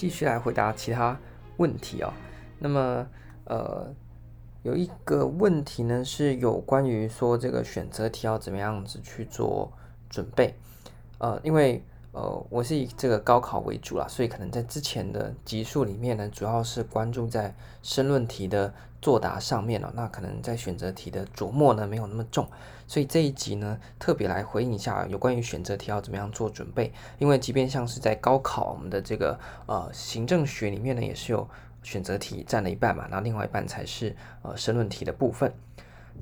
继续来回答其他问题哦。那么，呃，有一个问题呢，是有关于说这个选择题要怎么样子去做准备，呃，因为。呃，我是以这个高考为主啦，所以可能在之前的集数里面呢，主要是关注在申论题的作答上面了。那可能在选择题的琢磨呢，没有那么重。所以这一集呢，特别来回应一下有关于选择题要怎么样做准备。因为即便像是在高考，我们的这个呃行政学里面呢，也是有选择题占了一半嘛，那另外一半才是呃申论题的部分。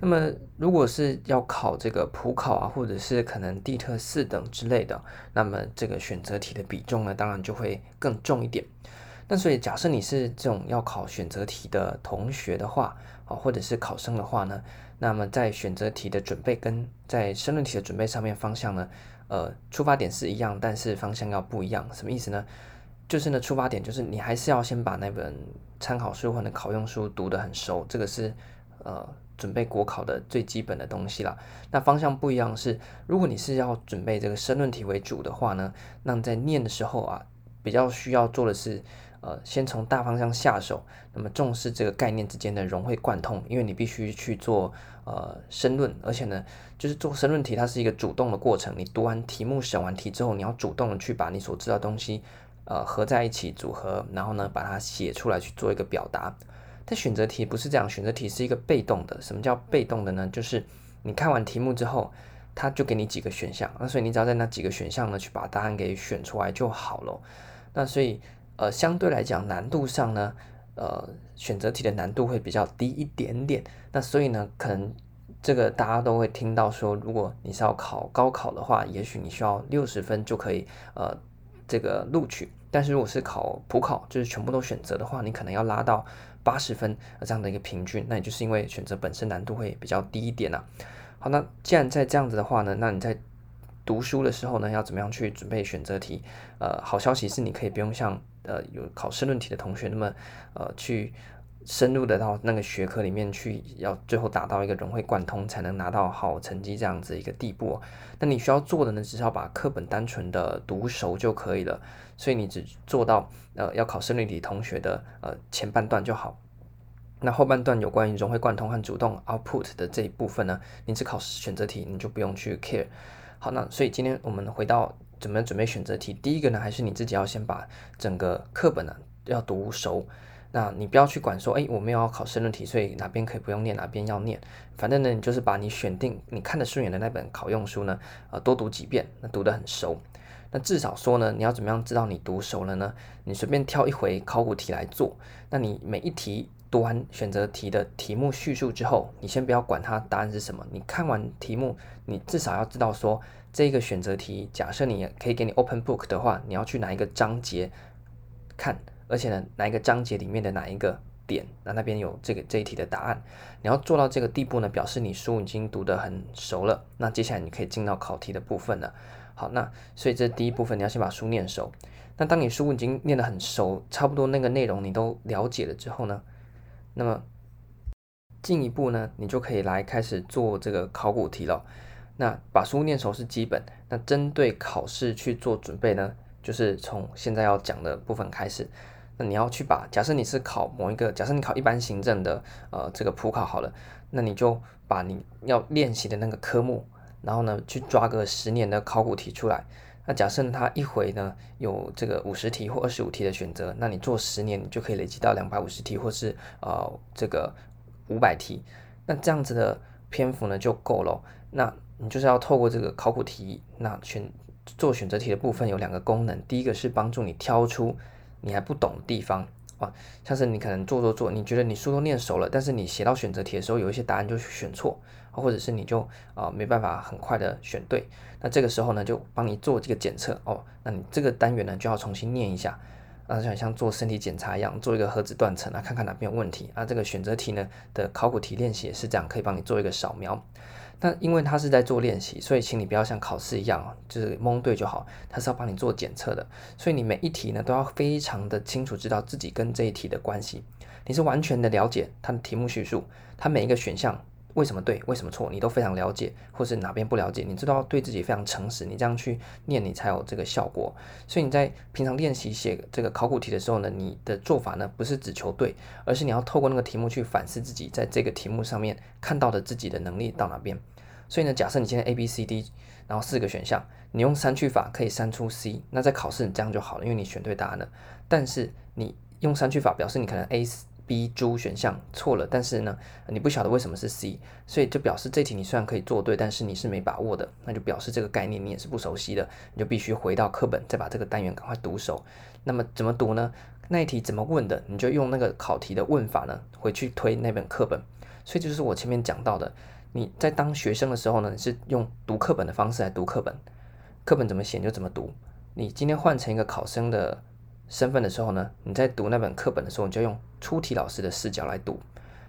那么，如果是要考这个普考啊，或者是可能地特四等之类的，那么这个选择题的比重呢，当然就会更重一点。那所以，假设你是这种要考选择题的同学的话，啊，或者是考生的话呢，那么在选择题的准备跟在申论题的准备上面方向呢，呃，出发点是一样，但是方向要不一样。什么意思呢？就是呢，出发点就是你还是要先把那本参考书或者考用书读得很熟，这个是呃。准备国考的最基本的东西了。那方向不一样是，如果你是要准备这个申论题为主的话呢，那在念的时候啊，比较需要做的是，呃，先从大方向下手。那么重视这个概念之间的融会贯通，因为你必须去做呃申论，而且呢，就是做申论题它是一个主动的过程。你读完题目、审完题之后，你要主动的去把你所知道的东西呃合在一起组合，然后呢把它写出来去做一个表达。但选择题不是这样，选择题是一个被动的。什么叫被动的呢？就是你看完题目之后，他就给你几个选项，那所以你只要在那几个选项呢去把答案给选出来就好了。那所以呃相对来讲难度上呢，呃选择题的难度会比较低一点点。那所以呢，可能这个大家都会听到说，如果你是要考高考的话，也许你需要六十分就可以呃这个录取。但是如果是考普考，就是全部都选择的话，你可能要拉到。八十分这样的一个平均，那也就是因为选择本身难度会比较低一点呐、啊。好，那既然在这样子的话呢，那你在读书的时候呢，要怎么样去准备选择题？呃，好消息是你可以不用像呃有考试论题的同学那么呃去。深入的到那个学科里面去，要最后达到一个融会贯通，才能拿到好成绩这样子一个地步。那你需要做的呢，只是要把课本单纯的读熟就可以了。所以你只做到呃要考生理题同学的呃前半段就好。那后半段有关于融会贯通和主动 output 的这一部分呢，你只考选择题，你就不用去 care。好，那所以今天我们回到怎么准备选择题，第一个呢，还是你自己要先把整个课本呢要读熟。那你不要去管说，哎，我没有要考申论题，所以哪边可以不用念，哪边要念。反正呢，你就是把你选定你看得顺眼的那本考用书呢，呃，多读几遍，那读得很熟。那至少说呢，你要怎么样知道你读熟了呢？你随便挑一回考古题来做，那你每一题读完选择题的题目叙述之后，你先不要管它答案是什么，你看完题目，你至少要知道说，这个选择题，假设你可以给你 open book 的话，你要去哪一个章节看。而且呢，哪一个章节里面的哪一个点，那那边有这个这一题的答案。你要做到这个地步呢，表示你书已经读得很熟了。那接下来你可以进到考题的部分了。好，那所以这第一部分你要先把书念熟。那当你书已经念得很熟，差不多那个内容你都了解了之后呢，那么进一步呢，你就可以来开始做这个考古题了。那把书念熟是基本，那针对考试去做准备呢，就是从现在要讲的部分开始。那你要去把，假设你是考某一个，假设你考一般行政的，呃，这个普考好了，那你就把你要练习的那个科目，然后呢，去抓个十年的考古题出来。那假设它一回呢有这个五十题或二十五题的选择，那你做十年，你就可以累积到两百五十题，或是呃这个五百题。那这样子的篇幅呢就够了。那你就是要透过这个考古题，那选做选择题的部分有两个功能，第一个是帮助你挑出。你还不懂的地方啊，像是你可能做做做，你觉得你书都念熟了，但是你写到选择题的时候，有一些答案就选错，或者是你就啊没办法很快的选对，那这个时候呢，就帮你做这个检测哦，那你这个单元呢就要重新念一下，啊，就像做身体检查一样，做一个核子断层啊，看看哪边有问题啊，这个选择题呢的考古题练习也是这样，可以帮你做一个扫描。但因为他是在做练习，所以请你不要像考试一样，就是蒙对就好。他是要帮你做检测的，所以你每一题呢都要非常的清楚知道自己跟这一题的关系。你是完全的了解它的题目叙述，它每一个选项为什么对，为什么错，你都非常了解，或是哪边不了解，你知道对自己非常诚实，你这样去念，你才有这个效果。所以你在平常练习写这个考古题的时候呢，你的做法呢，不是只求对，而是你要透过那个题目去反思自己在这个题目上面看到的自己的能力到哪边。所以呢，假设你今天 A B C D，然后四个选项，你用删去法可以删出 C，那在考试你这样就好了，因为你选对答案了。但是你用删去法表示你可能 A。B 猪选项错了，但是呢，你不晓得为什么是 C，所以就表示这题你虽然可以做对，但是你是没把握的，那就表示这个概念你也是不熟悉的，你就必须回到课本，再把这个单元赶快读熟。那么怎么读呢？那一题怎么问的，你就用那个考题的问法呢，回去推那本课本。所以就是我前面讲到的，你在当学生的时候呢，是用读课本的方式来读课本，课本怎么写就怎么读。你今天换成一个考生的。身份的时候呢，你在读那本课本的时候，你就用出题老师的视角来读。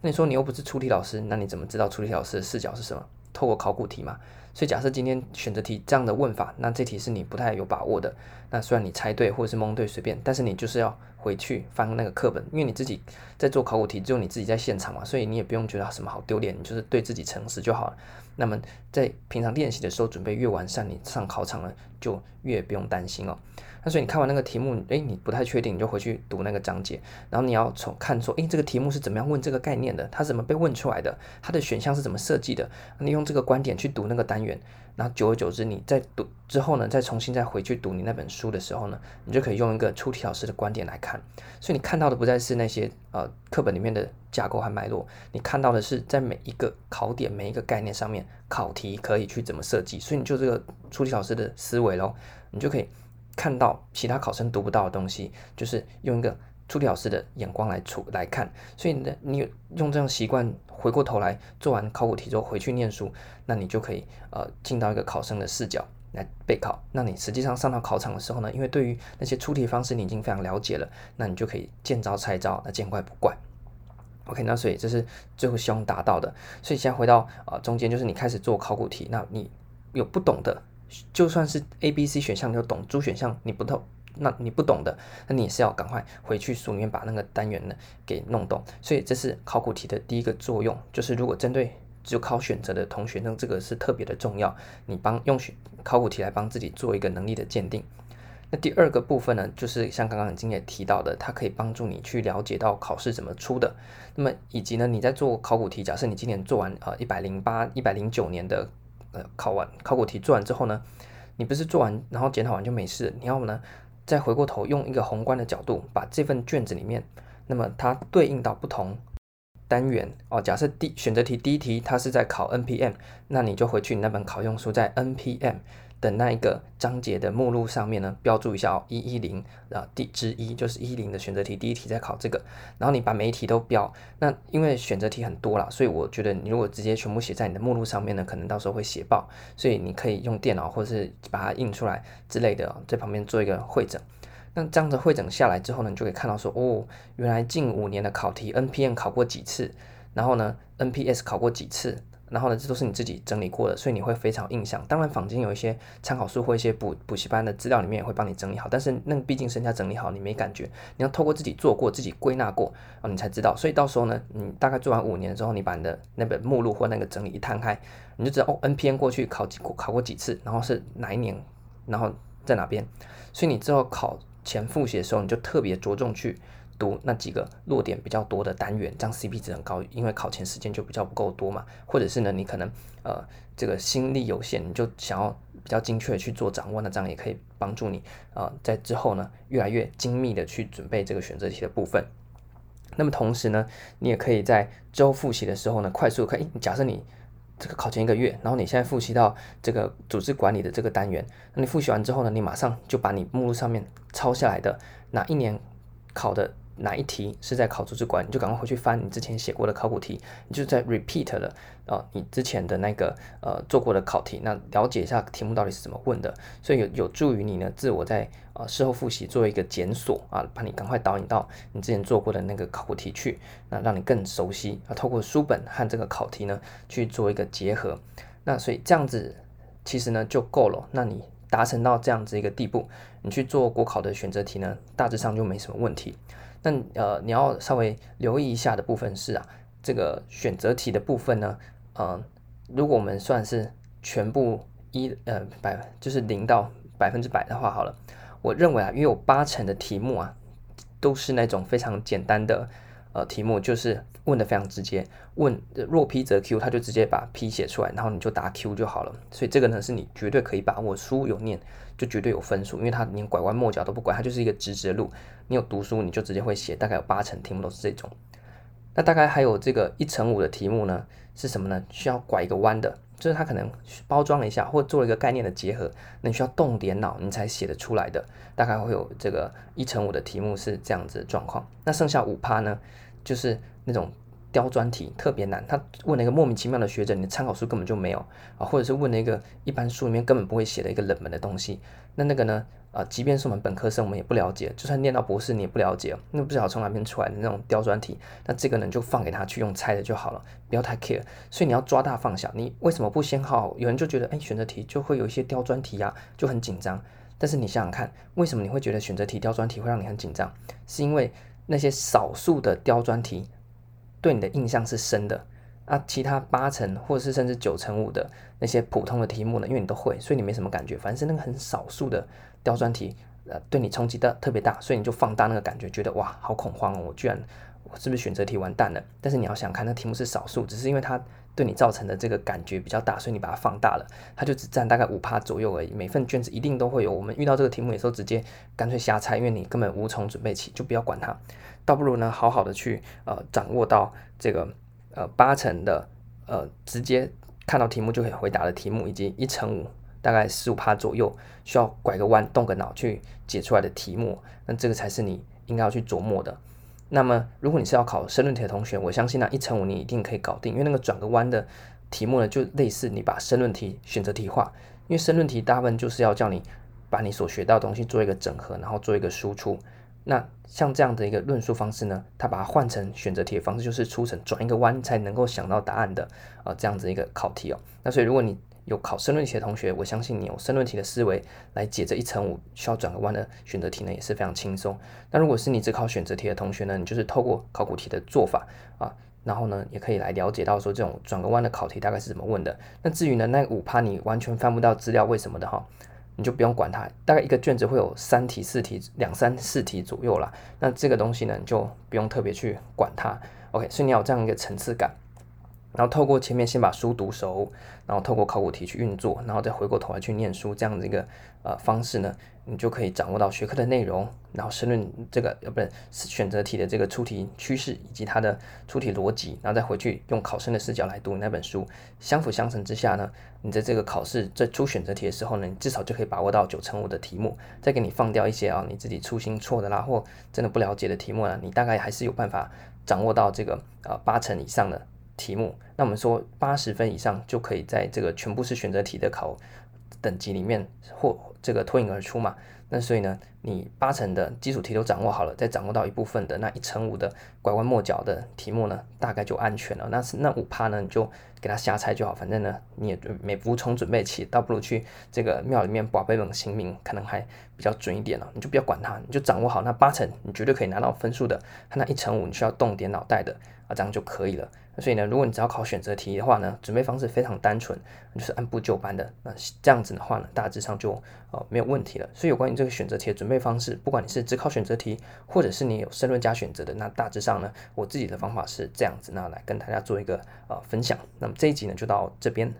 那你说你又不是出题老师，那你怎么知道出题老师的视角是什么？透过考古题嘛。所以假设今天选择题这样的问法，那这题是你不太有把握的。那虽然你猜对或者是蒙对随便，但是你就是要回去翻那个课本，因为你自己在做考古题，只有你自己在现场嘛，所以你也不用觉得什么好丢脸，你就是对自己诚实就好了。那么在平常练习的时候，准备越完善，你上考场了就越不用担心哦。那所以你看完那个题目，诶，你不太确定，你就回去读那个章节，然后你要从看说，诶，这个题目是怎么样问这个概念的？它怎么被问出来的？它的选项是怎么设计的？你用这个观点去读那个单元，然后久而久之，你在读之后呢，再重新再回去读你那本书的时候呢，你就可以用一个出题老师的观点来看。所以你看到的不再是那些呃课本里面的架构和脉络，你看到的是在每一个考点、每一个概念上面，考题可以去怎么设计。所以你就这个出题老师的思维喽，你就可以。看到其他考生读不到的东西，就是用一个出题老师的眼光来处来看，所以呢，你用这样习惯回过头来做完考古题之后回去念书，那你就可以呃进到一个考生的视角来备考。那你实际上上到考场的时候呢，因为对于那些出题方式你已经非常了解了，那你就可以见招拆招，那见怪不怪。OK，那所以这是最后希望达到的。所以现在回到啊、呃、中间，就是你开始做考古题，那你有不懂的。就算是 A、B、C 选项你都懂，猪选项你不懂，那你不懂的，那你也是要赶快回去书里面把那个单元呢给弄懂。所以这是考古题的第一个作用，就是如果针对只有考选择的同学，那这个是特别的重要。你帮用选考古题来帮自己做一个能力的鉴定。那第二个部分呢，就是像刚刚已经也提到的，它可以帮助你去了解到考试怎么出的。那么以及呢，你在做考古题，假设你今年做完呃一百零八、一百零九年的。呃，考完考古题做完之后呢，你不是做完然后检讨完就没事，你要么呢再回过头用一个宏观的角度，把这份卷子里面，那么它对应到不同单元哦。假设第选择题第一题它是在考 NPM，那你就回去你那本考用书在 NPM。的那一个章节的目录上面呢，标注一下哦，一一零啊，第之一就是一零的选择题，第一题在考这个，然后你把每一题都标。那因为选择题很多啦，所以我觉得你如果直接全部写在你的目录上面呢，可能到时候会写爆，所以你可以用电脑或者是把它印出来之类的，在旁边做一个会诊。那这样子会诊下来之后呢，你就可以看到说，哦，原来近五年的考题，NPM 考过几次，然后呢，NPS 考过几次。然后呢，这都是你自己整理过的，所以你会非常印象。当然，坊间有一些参考书或一些补补习班的资料里面也会帮你整理好，但是那毕竟是人家整理好，你没感觉。你要透过自己做过、自己归纳过，哦，你才知道。所以到时候呢，你大概做完五年之后，你把你的那本目录或那个整理一摊开，你就知道哦，N P N 过去考几考过几次，然后是哪一年，然后在哪边。所以你之后考前复习的时候，你就特别着重去。读那几个落点比较多的单元，这样 CP 值很高，因为考前时间就比较不够多嘛。或者是呢，你可能呃这个心力有限，你就想要比较精确的去做掌握，那这样也可以帮助你呃在之后呢越来越精密的去准备这个选择题的部分。那么同时呢，你也可以在周复习的时候呢，快速可以假设你这个考前一个月，然后你现在复习到这个组织管理的这个单元，那你复习完之后呢，你马上就把你目录上面抄下来的哪一年考的。哪一题是在考组织管，你就赶快回去翻你之前写过的考古题，你就在 repeat 了啊、你之前的那个呃做过的考题，那了解一下题目到底是怎么问的，所以有有助于你呢自我在呃事后复习做一个检索啊，把你赶快导引到你之前做过的那个考古题去，那让你更熟悉啊，透过书本和这个考题呢去做一个结合，那所以这样子其实呢就够了，那你达成到这样子一个地步，你去做国考的选择题呢，大致上就没什么问题。那呃，你要稍微留意一下的部分是啊，这个选择题的部分呢，呃，如果我们算是全部一呃百就是零到百分之百的话，好了，我认为啊，约有八成的题目啊，都是那种非常简单的呃题目，就是问的非常直接，问若 P 则 Q，他就直接把 P 写出来，然后你就答 Q 就好了。所以这个呢，是你绝对可以把握，书有念就绝对有分数，因为它连拐弯抹角都不拐，它就是一个直直的路。你有读书，你就直接会写，大概有八成题目都是这种。那大概还有这个一乘五的题目呢，是什么呢？需要拐一个弯的，就是它可能包装了一下，或做了一个概念的结合，那你需要动点脑，你才写得出来的。大概会有这个一乘五的题目是这样子的状况。那剩下五趴呢，就是那种刁钻题，特别难。他问了一个莫名其妙的学者，你的参考书根本就没有啊，或者是问了一个一般书里面根本不会写的一个冷门的东西。那那个呢？啊，即便是我们本科生，我们也不了解，就算念到博士，你也不了解，那不知道从哪边出来的那种刁钻题。那这个呢，就放给他去用猜的就好了，不要太 care。所以你要抓大放小。你为什么不先好？有人就觉得，哎，选择题就会有一些刁钻题呀、就很紧张。但是你想想看，为什么你会觉得选择题、刁钻题会让你很紧张？是因为那些少数的刁钻题对你的印象是深的。啊，其他八成或者是甚至九成五的那些普通的题目呢，因为你都会，所以你没什么感觉。反正是那个很少数的刁钻题，呃，对你冲击的特别大，所以你就放大那个感觉，觉得哇，好恐慌哦！我居然我是不是选择题完蛋了？但是你要想看，那题目是少数，只是因为它对你造成的这个感觉比较大，所以你把它放大了，它就只占大概五趴左右而已。每份卷子一定都会有，我们遇到这个题目有时候直接干脆瞎猜，因为你根本无从准备起，就不要管它，倒不如呢，好好的去呃掌握到这个。呃，八成的呃，直接看到题目就可以回答的题目，以及一乘五大概十五趴左右需要拐个弯、动个脑去解出来的题目，那这个才是你应该要去琢磨的。那么，如果你是要考申论题的同学，我相信呢，一乘五你一定可以搞定，因为那个转个弯的题目呢，就类似你把申论题选择题化，因为申论题大部分就是要叫你把你所学到的东西做一个整合，然后做一个输出。那像这样的一个论述方式呢，它把它换成选择题的方式，就是出成转一个弯才能够想到答案的啊、呃，这样子一个考题哦。那所以如果你有考申论题的同学，我相信你有申论题的思维来解这一乘五需要转个弯的选择题呢，也是非常轻松。那如果是你只考选择题的同学呢，你就是透过考古题的做法啊，然后呢，也可以来了解到说这种转个弯的考题大概是怎么问的。那至于呢，那五趴你完全翻不到资料，为什么的哈？你就不用管它，大概一个卷子会有三题、四题、两三四题左右啦。那这个东西呢，你就不用特别去管它。OK，所以你要有这样一个层次感，然后透过前面先把书读熟，然后透过考古题去运作，然后再回过头来去念书，这样的一个呃方式呢。你就可以掌握到学科的内容，然后申论这个呃不是选择题的这个出题趋势以及它的出题逻辑，然后再回去用考生的视角来读那本书，相辅相成之下呢，你在这个考试在出选择题的时候呢，你至少就可以把握到九成五的题目，再给你放掉一些啊你自己粗心错的啦或真的不了解的题目呢，你大概还是有办法掌握到这个呃八成以上的题目。那我们说八十分以上就可以在这个全部是选择题的考等级里面获这个脱颖而出嘛，那所以呢，你八成的基础题都掌握好了，再掌握到一部分的那一乘五的拐弯抹角的题目呢，大概就安全了。那是那五趴呢，你就给他瞎猜就好，反正呢你也没无从准备起，倒不如去这个庙里面拔杯冷姓名，可能还比较准一点了。你就不要管它，你就掌握好那八成，你绝对可以拿到分数的。他那一乘五你需要动点脑袋的啊，这样就可以了。所以呢，如果你只要考选择题的话呢，准备方式非常单纯，就是按部就班的。那这样子的话呢，大致上就哦没有问题了。所以有关于这个选择题的准备方式，不管你是只考选择题，或者是你有申论加选择的，那大致上呢，我自己的方法是这样子，那来跟大家做一个呃分享。那么这一集呢，就到这边。